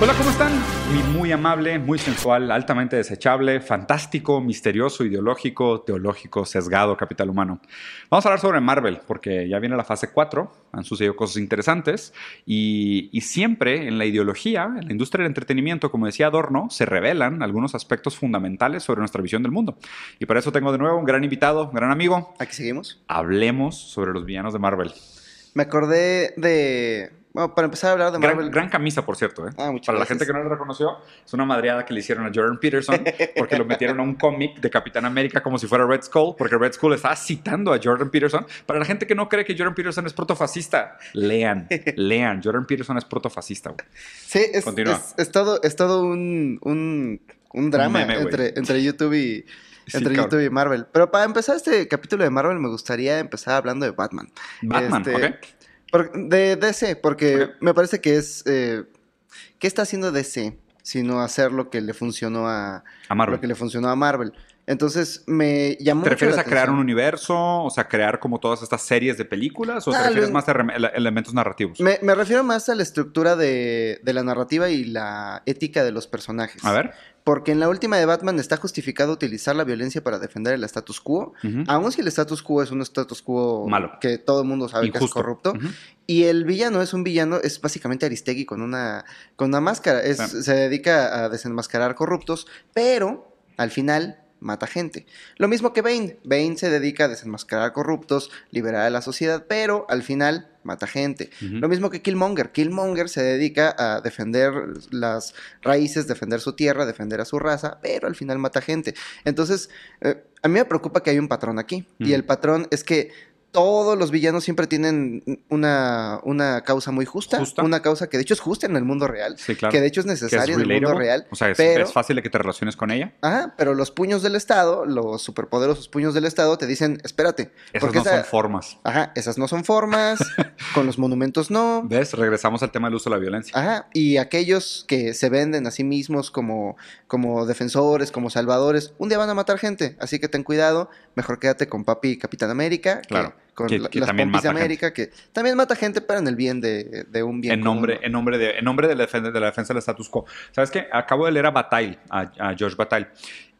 Hola, ¿cómo están? Mi muy amable, muy sensual, altamente desechable, fantástico, misterioso, ideológico, teológico, sesgado capital humano. Vamos a hablar sobre Marvel, porque ya viene la fase 4, han sucedido cosas interesantes y, y siempre en la ideología, en la industria del entretenimiento, como decía Adorno, se revelan algunos aspectos fundamentales sobre nuestra visión del mundo. Y para eso tengo de nuevo un gran invitado, un gran amigo. Aquí seguimos. Hablemos sobre los villanos de Marvel. Me acordé de. Bueno, para empezar a hablar de Marvel. Gran, gran camisa, por cierto. ¿eh? Ah, Para la gente que no lo reconoció, es una madreada que le hicieron a Jordan Peterson porque lo metieron a un cómic de Capitán América como si fuera Red Skull, porque Red Skull estaba citando a Jordan Peterson. Para la gente que no cree que Jordan Peterson es protofascista, lean, lean. Jordan Peterson es protofascista. Sí, es, Continúa. es, es todo, es todo un, un, un drama meme, entre, entre YouTube y. Sí, entre cabrón. YouTube y Marvel. Pero para empezar este capítulo de Marvel, me gustaría empezar hablando de Batman. Batman, Este, ¿ok? Por- de DC, porque me parece que es. eh, ¿Qué está haciendo DC? Sino hacer lo que le funcionó a. A Marvel. Lo que le funcionó a Marvel. Entonces me llamó. ¿Te refieres la a crear un universo? O sea, crear como todas estas series de películas? ¿O te Ah, refieres lo- más a ele- elementos narrativos? Me, me refiero más a la estructura de, de la narrativa y la ética de los personajes. A ver. Porque en la última de Batman está justificado utilizar la violencia para defender el status quo. Aun si el status quo es un status quo Malo. que todo el mundo sabe que es corrupto. Y el villano es un villano, es básicamente Aristegui con una, con una máscara. Es. Se dedica a desenmascarar corruptos, pero al final mata gente. Lo mismo que Bane. Bane se dedica a desenmascarar corruptos, liberar a la sociedad, pero al final mata gente. Lo mismo que Killmonger. Killmonger se dedica a defender las raíces, defender su tierra, defender a su raza, pero al final mata gente. Entonces, eh, a mí me preocupa que hay un patrón aquí. Y el patrón es que todos los villanos siempre tienen una, una causa muy justa, Justa. Una causa que de hecho es justa en el mundo real. Sí, claro. Que de hecho es necesaria en el mundo real. O sea, es, pero- es fácil de que te relaciones con ella. Ajá, pero los puños del Estado, los superpoderosos puños del Estado, te dicen, espérate. Esas porque no esa- son formas. Ajá, esas no son formas, con los monumentos no. ¿Ves? Regresamos al tema del uso de la violencia. Ajá, y aquellos que se venden a sí mismos como, como defensores, como salvadores, un día van a matar gente, así que ten cuidado, mejor quédate con papi Capitán América, que Claro, con que- la- que las también de América, que también mata gente, pero en el bien de, de un bien en común, nombre, ¿no? en nombre de, en nombre de la defensa, de la defensa del status quo. ¿Sabes qué? Acabo de leer a Bataille, a, a George Bataille.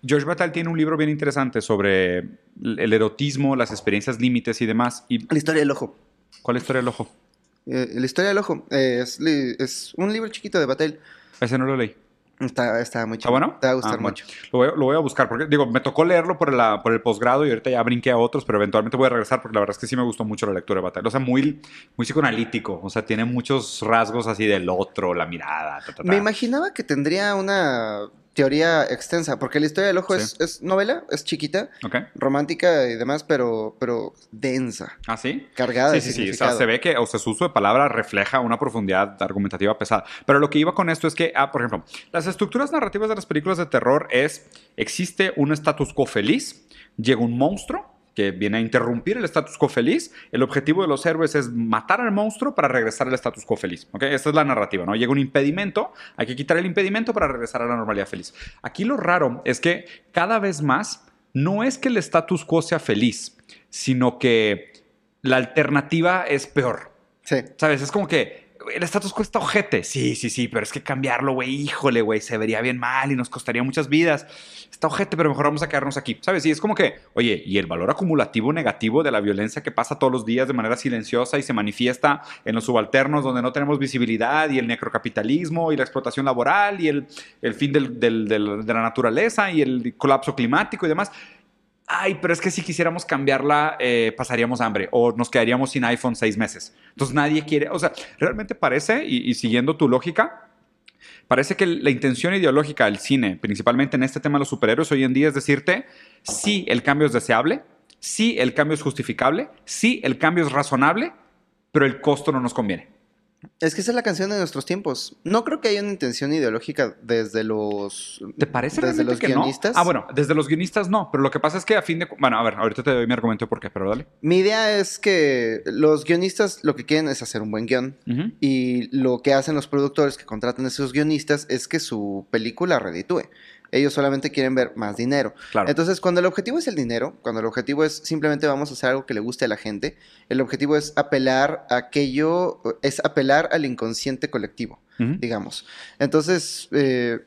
George Bataille tiene un libro bien interesante sobre el erotismo, las experiencias límites y demás. ¿Y La historia del ojo. cuál es la historia del ojo? Eh, la historia del ojo eh, es, es un libro chiquito de Batel. Ese no lo leí. Está, está muy ¿Está chido. bueno? Te va a gustar Ah, mucho. Lo voy, a- lo voy a buscar porque, digo, me tocó leerlo por, la, por el posgrado y ahorita ya brinqué a otros, pero eventualmente voy a regresar porque la verdad es que sí me gustó mucho la lectura de Bataille. O sea, muy, muy psicoanalítico. O sea, tiene muchos rasgos así del otro, la mirada. ta, ta, ta. Me imaginaba que tendría una teoría extensa, porque la historia del ojo Sí. es, es novela, es chiquita, romántica y demás, pero, pero densa, ¿Ah, sí? cargada Sí, de sí, sí. O sea, se ve que o sea, su uso de palabra refleja una profundidad argumentativa pesada. Pero lo que iba con esto es que, ah, por ejemplo, las estructuras narrativas de las películas de terror es, existe un status quo feliz, llega un monstruo que viene a interrumpir el status quo feliz. El objetivo de los héroes es matar al monstruo para regresar al status quo feliz. ¿ok? Esta es la narrativa, ¿no? Llega un impedimento, hay que quitar el impedimento para regresar a la normalidad feliz. Aquí lo raro es que cada vez más no es que el status quo sea feliz, sino que la alternativa es peor. Sí. ¿Sabes? Es como que el status quo está ojete. Sí, sí, sí, pero es que cambiarlo, güey, híjole, güey, se vería bien mal y nos costaría muchas vidas. Está ojete, pero mejor vamos a quedarnos aquí. ¿Sabes? Y es como que, oye, y el valor acumulativo negativo de la violencia que pasa todos los días de manera silenciosa y se manifiesta en los subalternos donde no tenemos visibilidad y el necrocapitalismo y la explotación laboral y el, el fin del- del- de la naturaleza y el colapso climático y demás. Ay, pero es que si quisiéramos cambiarla, eh, pasaríamos hambre o nos quedaríamos sin iPhone seis meses. Entonces nadie quiere, o sea, realmente parece, y, y siguiendo tu lógica, parece que la intención ideológica del cine, principalmente en este tema de los superhéroes hoy en día, es decirte, sí, el cambio es deseable, sí, el cambio es justificable, sí, el cambio es razonable, pero el costo no nos conviene. Es que esa es la canción de nuestros tiempos. No creo que haya una intención ideológica desde los. ¿Te parece desde los que guionistas? no? Ah, bueno, desde los guionistas no, pero lo que pasa es que a fin de... Bueno, a ver, ahorita te doy mi argumento por qué, pero dale. Mi idea es que los guionistas lo que quieren es hacer un buen guion. Ujú. Y lo que hacen los productores que contratan a esos guionistas es que su película reditúe. Ellos solamente quieren ver más dinero. Claro. Entonces, cuando el objetivo es el dinero, cuando el objetivo es simplemente vamos a hacer algo que le guste a la gente, el objetivo es apelar a aquello, es apelar al inconsciente colectivo, digamos. Entonces, eh,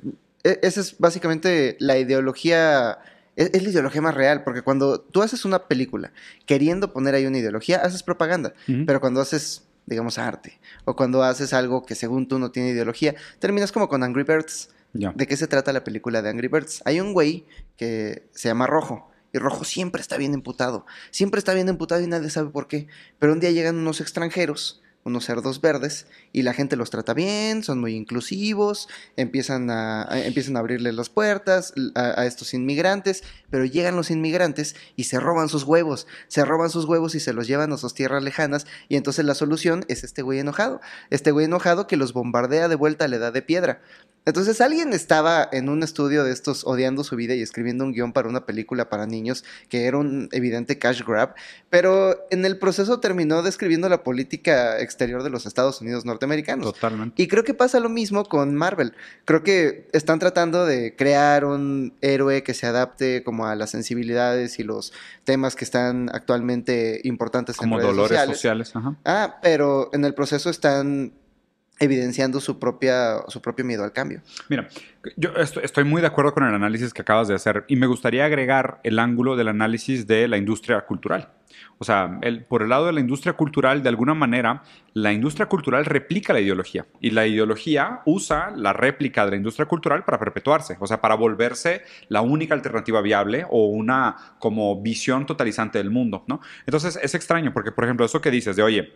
e- esa es básicamente la ideología, es, es la ideología más real, porque cuando tú haces una película queriendo poner ahí una ideología, haces propaganda, pero cuando haces, digamos, arte, o cuando haces algo que según tú no tiene ideología, terminas como con Angry Birds. ¿De qué se trata la película de Angry Birds? Hay un güey que se llama Rojo. Y Rojo siempre está bien emputado. Siempre está bien emputado y nadie sabe por qué. Pero un día llegan unos extranjeros, unos cerdos verdes, y la gente los trata bien, son muy inclusivos, empiezan a, empiezan a abrirle las puertas a, a estos inmigrantes, pero llegan los inmigrantes y se roban sus huevos. Se roban sus huevos y se los llevan a sus tierras lejanas. Y entonces la solución es este güey enojado. Este güey enojado que los bombardea de vuelta a la edad de piedra. Entonces alguien estaba en un estudio de estos odiando su vida y escribiendo un guion para una película para niños que era un evidente cash grab, pero en el proceso terminó describiendo la política exterior de los Estados Unidos norteamericanos. Totalmente. Y creo que pasa lo mismo con Marvel. Creo que están tratando de crear un héroe que se adapte como a las sensibilidades y los temas que están actualmente importantes Como en redes dolores sociales. sociales. Ajá. Ah, pero en el proceso están evidenciando su propia su propio miedo al cambio. Mira, yo estoy, muy de acuerdo con el análisis que acabas de hacer y me gustaría agregar el ángulo del análisis de la industria cultural. O sea, el- por el lado de la industria cultural, de alguna manera, la industria cultural replica la ideología y la ideología usa la réplica de la industria cultural para perpetuarse, o sea, para volverse la única alternativa viable o una como visión totalizante del mundo, ¿no? Entonces es extraño porque, por ejemplo, eso que dices de, oye,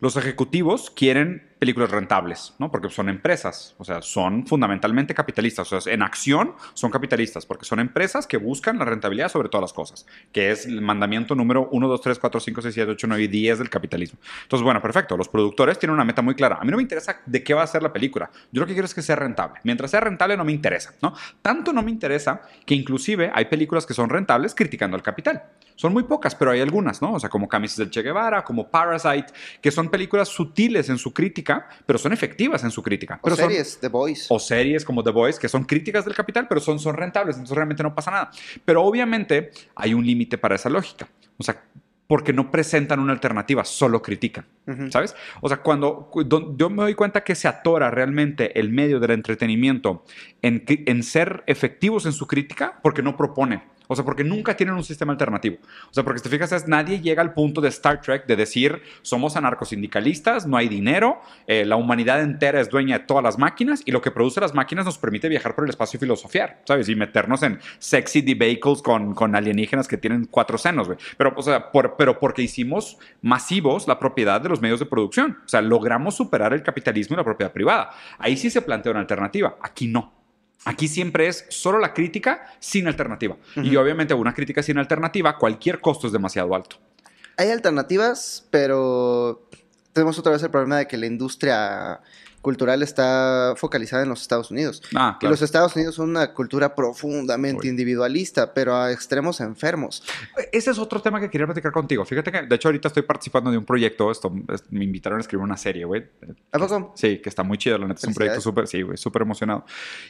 los ejecutivos quieren películas rentables, ¿no? Porque son empresas, o sea, son fundamentalmente capitalistas, o sea, en acción son capitalistas, porque son empresas que buscan la rentabilidad sobre todas las cosas, que es el mandamiento número 1, 2, 3, 4, 5, 6, 7, 8, 9 y 10 del capitalismo. Entonces, bueno, perfecto, los productores tienen una meta muy clara. A mí no me interesa de qué va a ser la película, yo lo que quiero es que sea rentable. Mientras sea rentable no me interesa, ¿no? Tanto no me interesa que inclusive hay películas que son rentables criticando al capital. Son muy pocas, pero hay algunas, ¿no? O sea, como Camisas del Che Guevara, como Parasite, que son películas sutiles en su crítica, pero son efectivas en su crítica. O Pero son- series, The Boys. o series como The Voice, que son críticas del capital, pero son, son rentables, entonces realmente no pasa nada. Pero obviamente hay un límite para esa lógica. O sea, porque no presentan una alternativa, solo critican. Ujú. ¿Sabes? O sea, cuando yo me doy cuenta que se atora realmente el medio del entretenimiento en, en ser efectivos en su crítica, porque no proponen. O sea, porque nunca tienen un sistema alternativo. O sea, porque si te fijas, es, nadie llega al punto de Star Trek de decir, somos anarcosindicalistas, no hay dinero, eh, la humanidad entera es dueña de todas las máquinas y lo que produce las máquinas nos permite viajar por el espacio y filosofiar, ¿sabes? Y meternos en sexy vehicles con, con alienígenas que tienen cuatro senos, güey. Pero, o sea, por- pero porque hicimos masivos la propiedad de los medios de producción. O sea, logramos superar el capitalismo y la propiedad privada. Ahí sí se plantea una alternativa, aquí no. Aquí siempre es solo la crítica sin alternativa. Y obviamente una crítica sin alternativa, cualquier costo es demasiado alto. Hay alternativas, pero tenemos otra vez el problema de que la industria cultural está focalizada en los Estados Unidos. Ah, Y claro. los Estados Unidos son una cultura profundamente Uy. individualista, pero a extremos enfermos. Ese es otro tema que quería platicar contigo. Fíjate que, de hecho, ahorita estoy participando de un proyecto. Esto, es- me invitaron a escribir una serie, güey. ¿A poco? Sí, que está muy chido, la neta. Es un proyecto súper, sí, güey, súper emocionado.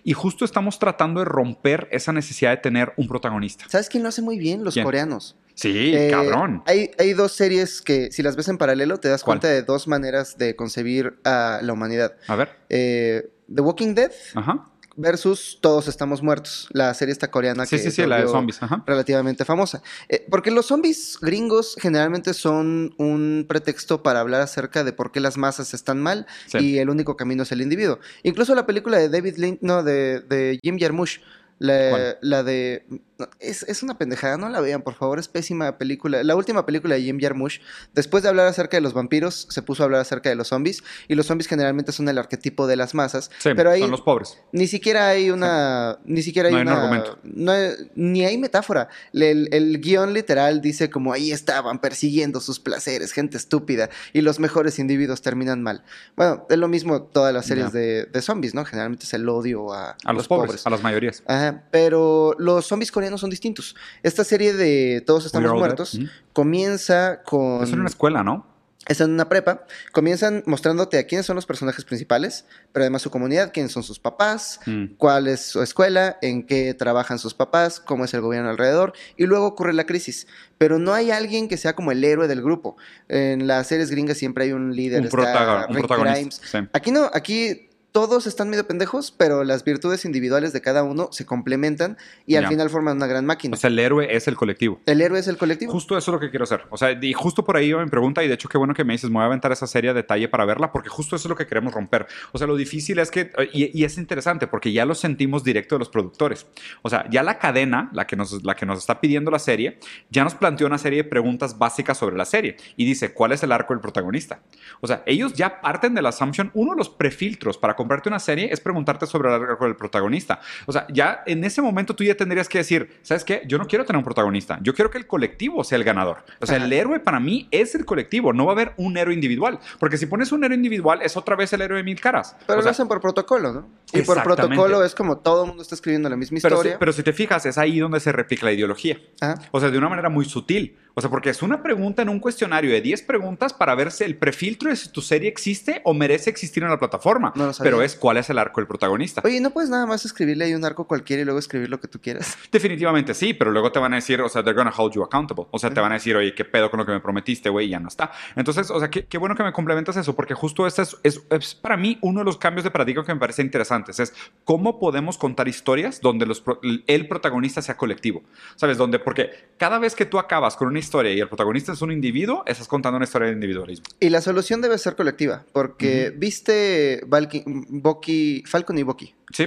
Y justo estamos tratando de romper esa necesidad de tener un protagonista. ¿Sabes quién lo hace muy bien? Los ¿Quién? coreanos. Sí, Eh, cabrón. Hay, hay dos series que, si las ves en paralelo, te das ¿Cuál? cuenta de dos maneras de concebir a la humanidad. A ver. Eh, The Walking Dead Ajá. versus Todos Estamos Muertos, la serie esta coreana Sí, que sí, sí, la de zombies. Ajá. relativamente famosa. Eh, porque los zombies gringos generalmente son un pretexto para hablar acerca de por qué las masas están mal Sí. y el único camino es el individuo. Incluso la película de David Lynch, no, de, de Jim Jarmusch, la, la de... no, es, es una pendejada, no la vean, por favor, es pésima película. La última película de Jim Jarmusch, después de hablar acerca de los vampiros, se puso a hablar acerca de los zombies, y los zombies generalmente son el arquetipo de las masas, Sí, pero ahí son los pobres. ni siquiera hay una. Ni siquiera hay, No hay un argumento. no hay- ni hay metáfora. El, el guion literal dice como ahí estaban persiguiendo sus placeres, gente estúpida, y los mejores individuos terminan mal. Bueno, es lo mismo todas las series de, de zombies, ¿no? Generalmente es el odio a, A los, pobres, a las mayorías. Ajá, pero los zombies coreanos son distintos. Esta serie de Todos estamos muertos. Ujú. comienza con. Es en una escuela, ¿no? Están en una prepa, comienzan mostrándote a quiénes son los personajes principales, pero además su comunidad, quiénes son sus papás, Mm. cuál es su escuela, en qué trabajan sus papás, cómo es el gobierno alrededor, y luego ocurre la crisis. Pero no hay alguien que sea como el héroe del grupo. En las series gringas siempre hay un líder, Un, está protagon- un Rick protagonista. Grimes. sí. Aquí no, aquí todos están medio pendejos, pero las virtudes individuales de cada uno se complementan y al Ya. final forman una gran máquina. O sea, el héroe es el colectivo. el héroe es el colectivo. Justo eso es lo que quiero hacer. O sea, y justo por ahí iba mi pregunta, y de hecho, qué bueno que me dices, me voy a aventar esa serie a detalle para verla, porque justo eso es lo que queremos romper. O sea, lo difícil es que, y, y es interesante, porque ya lo sentimos directo de los productores. O sea, ya la cadena, la que, nos, la que nos está pidiendo la serie, ya nos planteó una serie de preguntas básicas sobre la serie. Y dice, ¿cuál es el arco del protagonista? O sea, ellos ya parten de la assumption, uno de los prefiltros para comprarte una serie es preguntarte sobre el arco del protagonista. O sea, ya en ese momento tú ya tendrías que decir, ¿sabes qué? Yo no quiero tener un protagonista, yo quiero que el colectivo sea el ganador. O sea, Ajá. el héroe para mí es el colectivo, no va a haber un héroe individual. Porque si pones un héroe individual, es otra vez el héroe de mil caras. Pero O lo hacen por protocolo, ¿no? Y por protocolo es como todo el mundo está escribiendo la misma pero, si, historia. pero si te fijas, es ahí donde se replica la ideología. Ajá. O sea, de una manera muy sutil. O sea, porque es una pregunta en un cuestionario de 10 preguntas para ver si el prefiltro de si tu serie existe o merece existir en la plataforma. No lo sabía. pero es cuál es el arco del protagonista. Oye, ¿no puedes nada más escribirle ahí un arco cualquiera y luego escribir lo que tú quieras? Definitivamente sí, pero luego te van a decir, o sea, they're gonna hold you accountable. O sea, te van a decir, oye, qué pedo con lo que me prometiste, güey, y ya no está. Entonces, o sea, qué, qué bueno que me complementas eso, porque justo este es, es- es para mí uno de los cambios de paradigma que me parece Es cómo podemos contar historias donde los, el protagonista sea colectivo. ¿Sabes? Donde, porque cada vez que tú acabas con una historia y el protagonista es un individuo, estás contando una historia de individualismo. Y la solución debe ser colectiva, porque viste Valky- Bucky- Falcon y Bucky. Sí.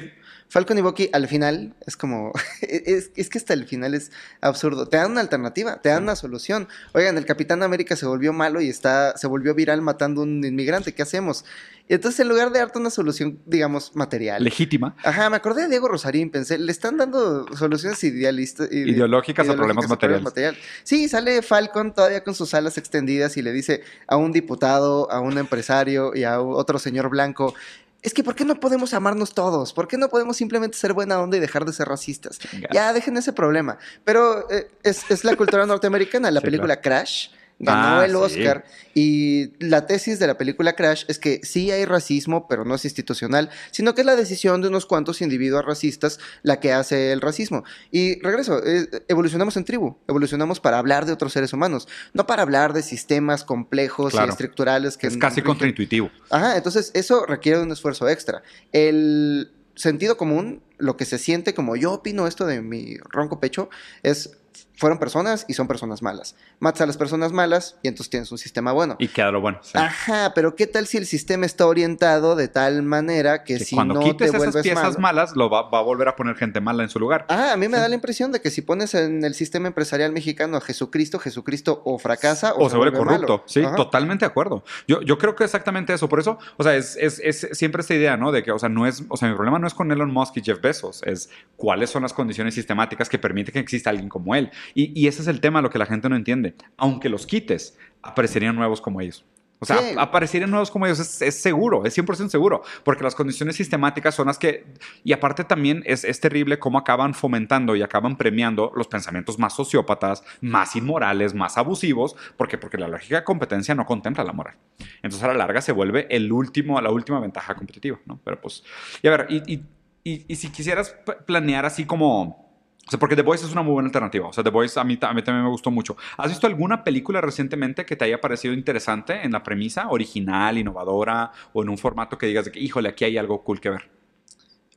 Falcon y Bucky al final es como. Es, es que hasta el final es absurdo. Te dan una alternativa, te dan una solución. Oigan, el Capitán América se volvió malo y está, se volvió viral matando a un inmigrante. ¿Qué hacemos? Y entonces, en lugar de darte una solución, digamos, material. Legítima. Ajá, me acordé de Diego Rosarín, pensé, le están dando soluciones idealistas. ide- Ideológicas a problemas materiales. material. Sí, sale Falcon todavía con sus alas extendidas y le dice a un diputado, a un empresario y a otro señor blanco, es que ¿por qué no podemos amarnos todos? ¿Por qué no podemos simplemente ser buena onda y dejar de ser racistas? Ya, dejen ese problema. Pero eh, es, es la cultura norteamericana. La Sí, película Crash ganó Ah, el sí. Oscar y la tesis de la película Crash es que sí hay racismo, pero no es institucional, sino que es la decisión de unos cuantos individuos racistas la que hace el racismo. Y regreso, eh, evolucionamos en tribu, evolucionamos para hablar de otros seres humanos, no para hablar de sistemas complejos Claro. y estructurales que Es casi contraintuitivo. Ajá, entonces eso requiere un esfuerzo extra. El sentido común, lo que se siente como yo opino esto de mi ronco pecho, es fueron personas y son personas malas. Matas a las personas malas y entonces tienes un sistema bueno. Y queda lo bueno. sí. Ajá, pero ¿qué tal si el sistema está orientado de tal manera que, Que si cuando no quites te esas piezas malo- malas, lo va, va a volver a poner gente mala en su lugar. Ah, a mí me Sí. da la impresión de que si pones en el sistema empresarial mexicano a Jesucristo, Jesucristo o fracasa o, o se vuelve corrupto. malo. Sí, Ajá. totalmente de acuerdo. Yo, yo creo que exactamente eso. Por eso, o sea, es, es- es siempre esta idea, ¿no? De que, o sea, no es, o sea, mi problema no es con Elon Musk y Jeff Bezos, es cuáles son las condiciones sistemáticas que permiten que exista alguien como él. Y, y ese es el tema, lo que la gente no entiende. Aunque los quites, aparecerían nuevos como ellos. O sea, Sí. aparecerían nuevos como ellos, es, es seguro, es 100% seguro, porque las condiciones sistemáticas son las que, y aparte también es, es terrible cómo acaban fomentando y acaban premiando los pensamientos más sociópatas, más inmorales, más abusivos, porque, porque la lógica de competencia no contempla la moral. Entonces a la larga se vuelve el último, la última ventaja competitiva, ¿no? Pero pues, y a ver, y, y, y- y si quisieras planear así como... O sea, porque The Voice es una muy buena alternativa. O sea, The Voice a mí, ta- a mí también me gustó mucho. ¿Has visto alguna película recientemente que te haya parecido interesante en la premisa, original, innovadora, o en un formato que digas de que, híjole, aquí hay algo cool que ver?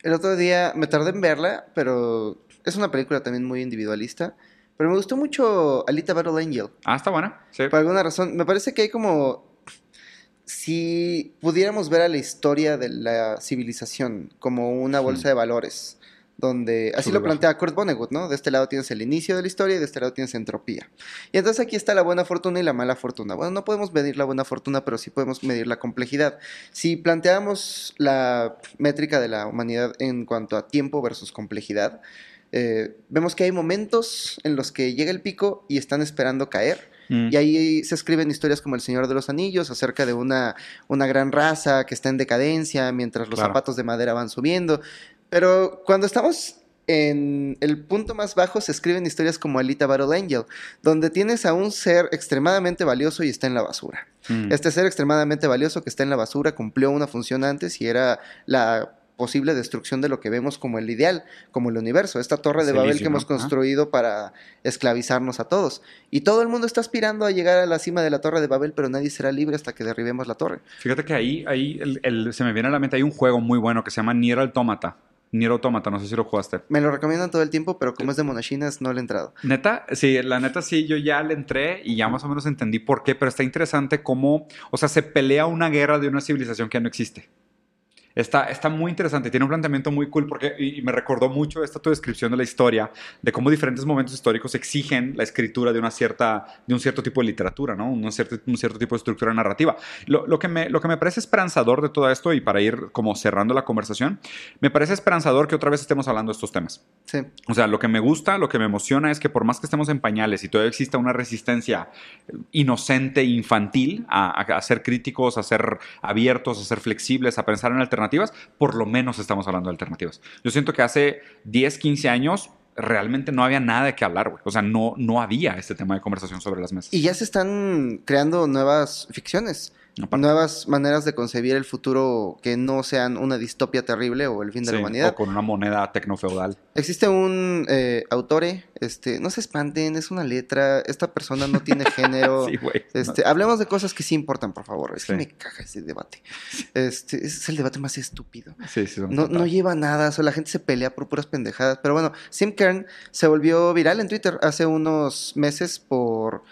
El otro día me tardé en verla, pero es una película también muy individualista. Pero me gustó mucho Alita Battle Angel. Ah, está buena. Sí. Por alguna razón, me parece que hay como... Si pudiéramos ver a la historia de la civilización como una bolsa de valores, donde así lo plantea Kurt Vonnegut, ¿no? De este lado tienes el inicio de la historia y de este lado tienes entropía. Y entonces aquí está la buena fortuna y la mala fortuna. Bueno, no podemos medir la buena fortuna, pero sí podemos medir la complejidad. Si planteamos la métrica de la humanidad en cuanto a tiempo versus complejidad, eh, vemos que hay momentos en los que llega el pico y están esperando caer. Mm. Y ahí se escriben historias como El Señor de los Anillos, acerca de una, una gran raza que está en decadencia mientras los Claro. zapatos de madera van subiendo. Pero cuando estamos en el punto más bajo se escriben historias como Alita Battle Angel, donde tienes a un ser extremadamente valioso y está en la basura. Mm. Este ser extremadamente valioso que está en la basura cumplió una función antes y era la posible destrucción de lo que vemos como el ideal, como el universo, esta torre de Babel que hemos construido para esclavizarnos a todos. Y todo el mundo está aspirando a llegar a la cima de la torre de Babel, pero nadie será libre hasta que derribemos la torre. Fíjate que ahí, ahí el- el- se me viene a la mente, hay un juego muy bueno que se llama Nier Automata. Nier Automata, no sé si lo jugaste. Me lo recomiendan todo el tiempo, pero como es de monachinas, no le he entrado. Neta, sí, la neta sí, yo ya le entré y ya más o menos entendí por qué, pero está interesante cómo, o sea, se pelea una guerra de una civilización que no existe. Está, está muy interesante, tiene un planteamiento muy cool porque, y, y me recordó mucho esta tu descripción de la historia, de cómo diferentes momentos históricos exigen la escritura de, una cierta, de un cierto tipo de literatura, ¿no? Un cierto, un cierto tipo de estructura narrativa. Lo, lo que me, lo que me parece esperanzador de todo esto, y para ir como cerrando la conversación, me parece esperanzador que otra vez estemos hablando de estos temas. Sí. O sea, lo que me gusta, lo que me emociona es que por más que estemos en pañales y todavía exista una resistencia inocente infantil a, a- a ser críticos, a ser abiertos, a ser flexibles, a pensar en alternativas, por lo menos estamos hablando de alternativas. Yo siento que hace 10, 15 años realmente no había nada de qué hablar, güey. O sea, no, no había este tema de conversación sobre las mesas. Y ya se están creando nuevas ficciones, Aparte. nuevas maneras de concebir el futuro que no sean una distopia terrible o el fin de Sí, la humanidad. o con una moneda tecnofeudal. Existe un eh, autore, este, no se espanten, es una letra, esta persona no tiene género. Sí, güey. Este, hablemos de cosas que sí importan, por favor. Es que me caga ese debate. Este, es el debate más estúpido. Sí, sí, son No, no lleva nada, solo la gente se pelea por puras pendejadas. Pero bueno, Sim Kern se volvió viral en Twitter hace unos meses por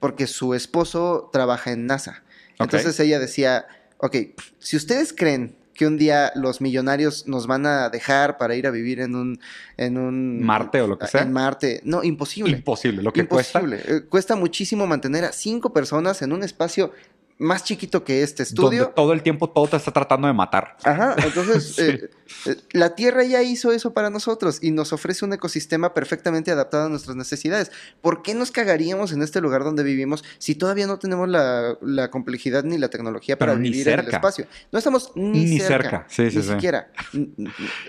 porque su esposo trabaja en NASA. Entonces ella decía, ok, si ustedes creen que un día los millonarios nos van a dejar para ir a vivir en un... En un Marte o lo que sea. En Marte. No, imposible. Imposible. Lo que cuesta. Imposible. Eh, Cuesta muchísimo mantener a cinco personas en un espacio más chiquito que este Donde estudio. todo el tiempo todo te está tratando de matar. Ajá, entonces Sí. eh, eh, la Tierra ya hizo eso para nosotros y nos ofrece un ecosistema perfectamente adaptado a nuestras necesidades. ¿Por qué nos cagaríamos en este lugar donde vivimos si todavía no tenemos la, la complejidad ni la tecnología para Pero vivir en el espacio? No estamos ni, Ni cerca. cerca. Sí, sí, ni sí. siquiera.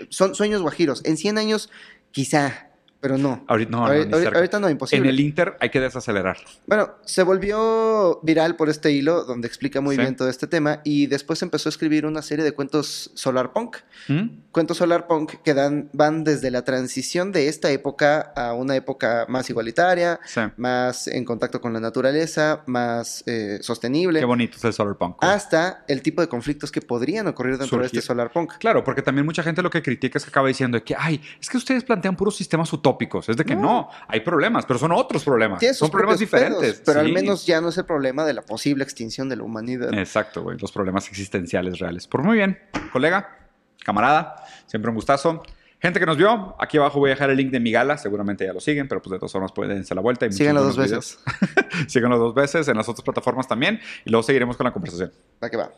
Son sueños guajiros. En 100 años, quizá, pero no. Ahorita no, no, ahorita no, En imposible. el Inter hay que desacelerar. Bueno, se volvió viral por este hilo donde explica muy Sí. bien todo este tema y después empezó a escribir una serie de cuentos solar punk. ¿Mm? Cuentos solar punk que dan, van desde la transición de esta época a una época más igualitaria, Sí. más en contacto con la naturaleza, más eh, sostenible, Qué bonito es el solar punk. hasta el tipo de conflictos que podrían ocurrir dentro de Surgir. este solar punk. Claro, porque también mucha gente lo que critica es que acaba diciendo de que, ay, es que ustedes plantean puros sistemas utópicos. Es de que no, No. hay problemas, pero son otros problemas. Son problemas diferentes. pedos, pero al menos ya no es el problema de la posible extinción de la humanidad. Exacto, güey, los problemas existenciales reales. Por muy bien, colega, camarada, siempre un gustazo. Gente que nos vio, aquí abajo voy a dejar el link de mi gala, seguramente ya lo siguen, pero pues de todas formas pueden darse la vuelta. Muchos Síganlo dos veces. Síganlo dos veces en las otras plataformas también y luego seguiremos con la conversación. Va que va.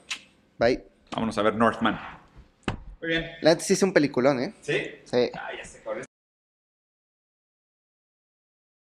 Bye. Vámonos a ver Northman. Muy bien. La neta sí es un peliculón, ¿eh? ¿Sí? Sí. Ah, ya sé cuál es.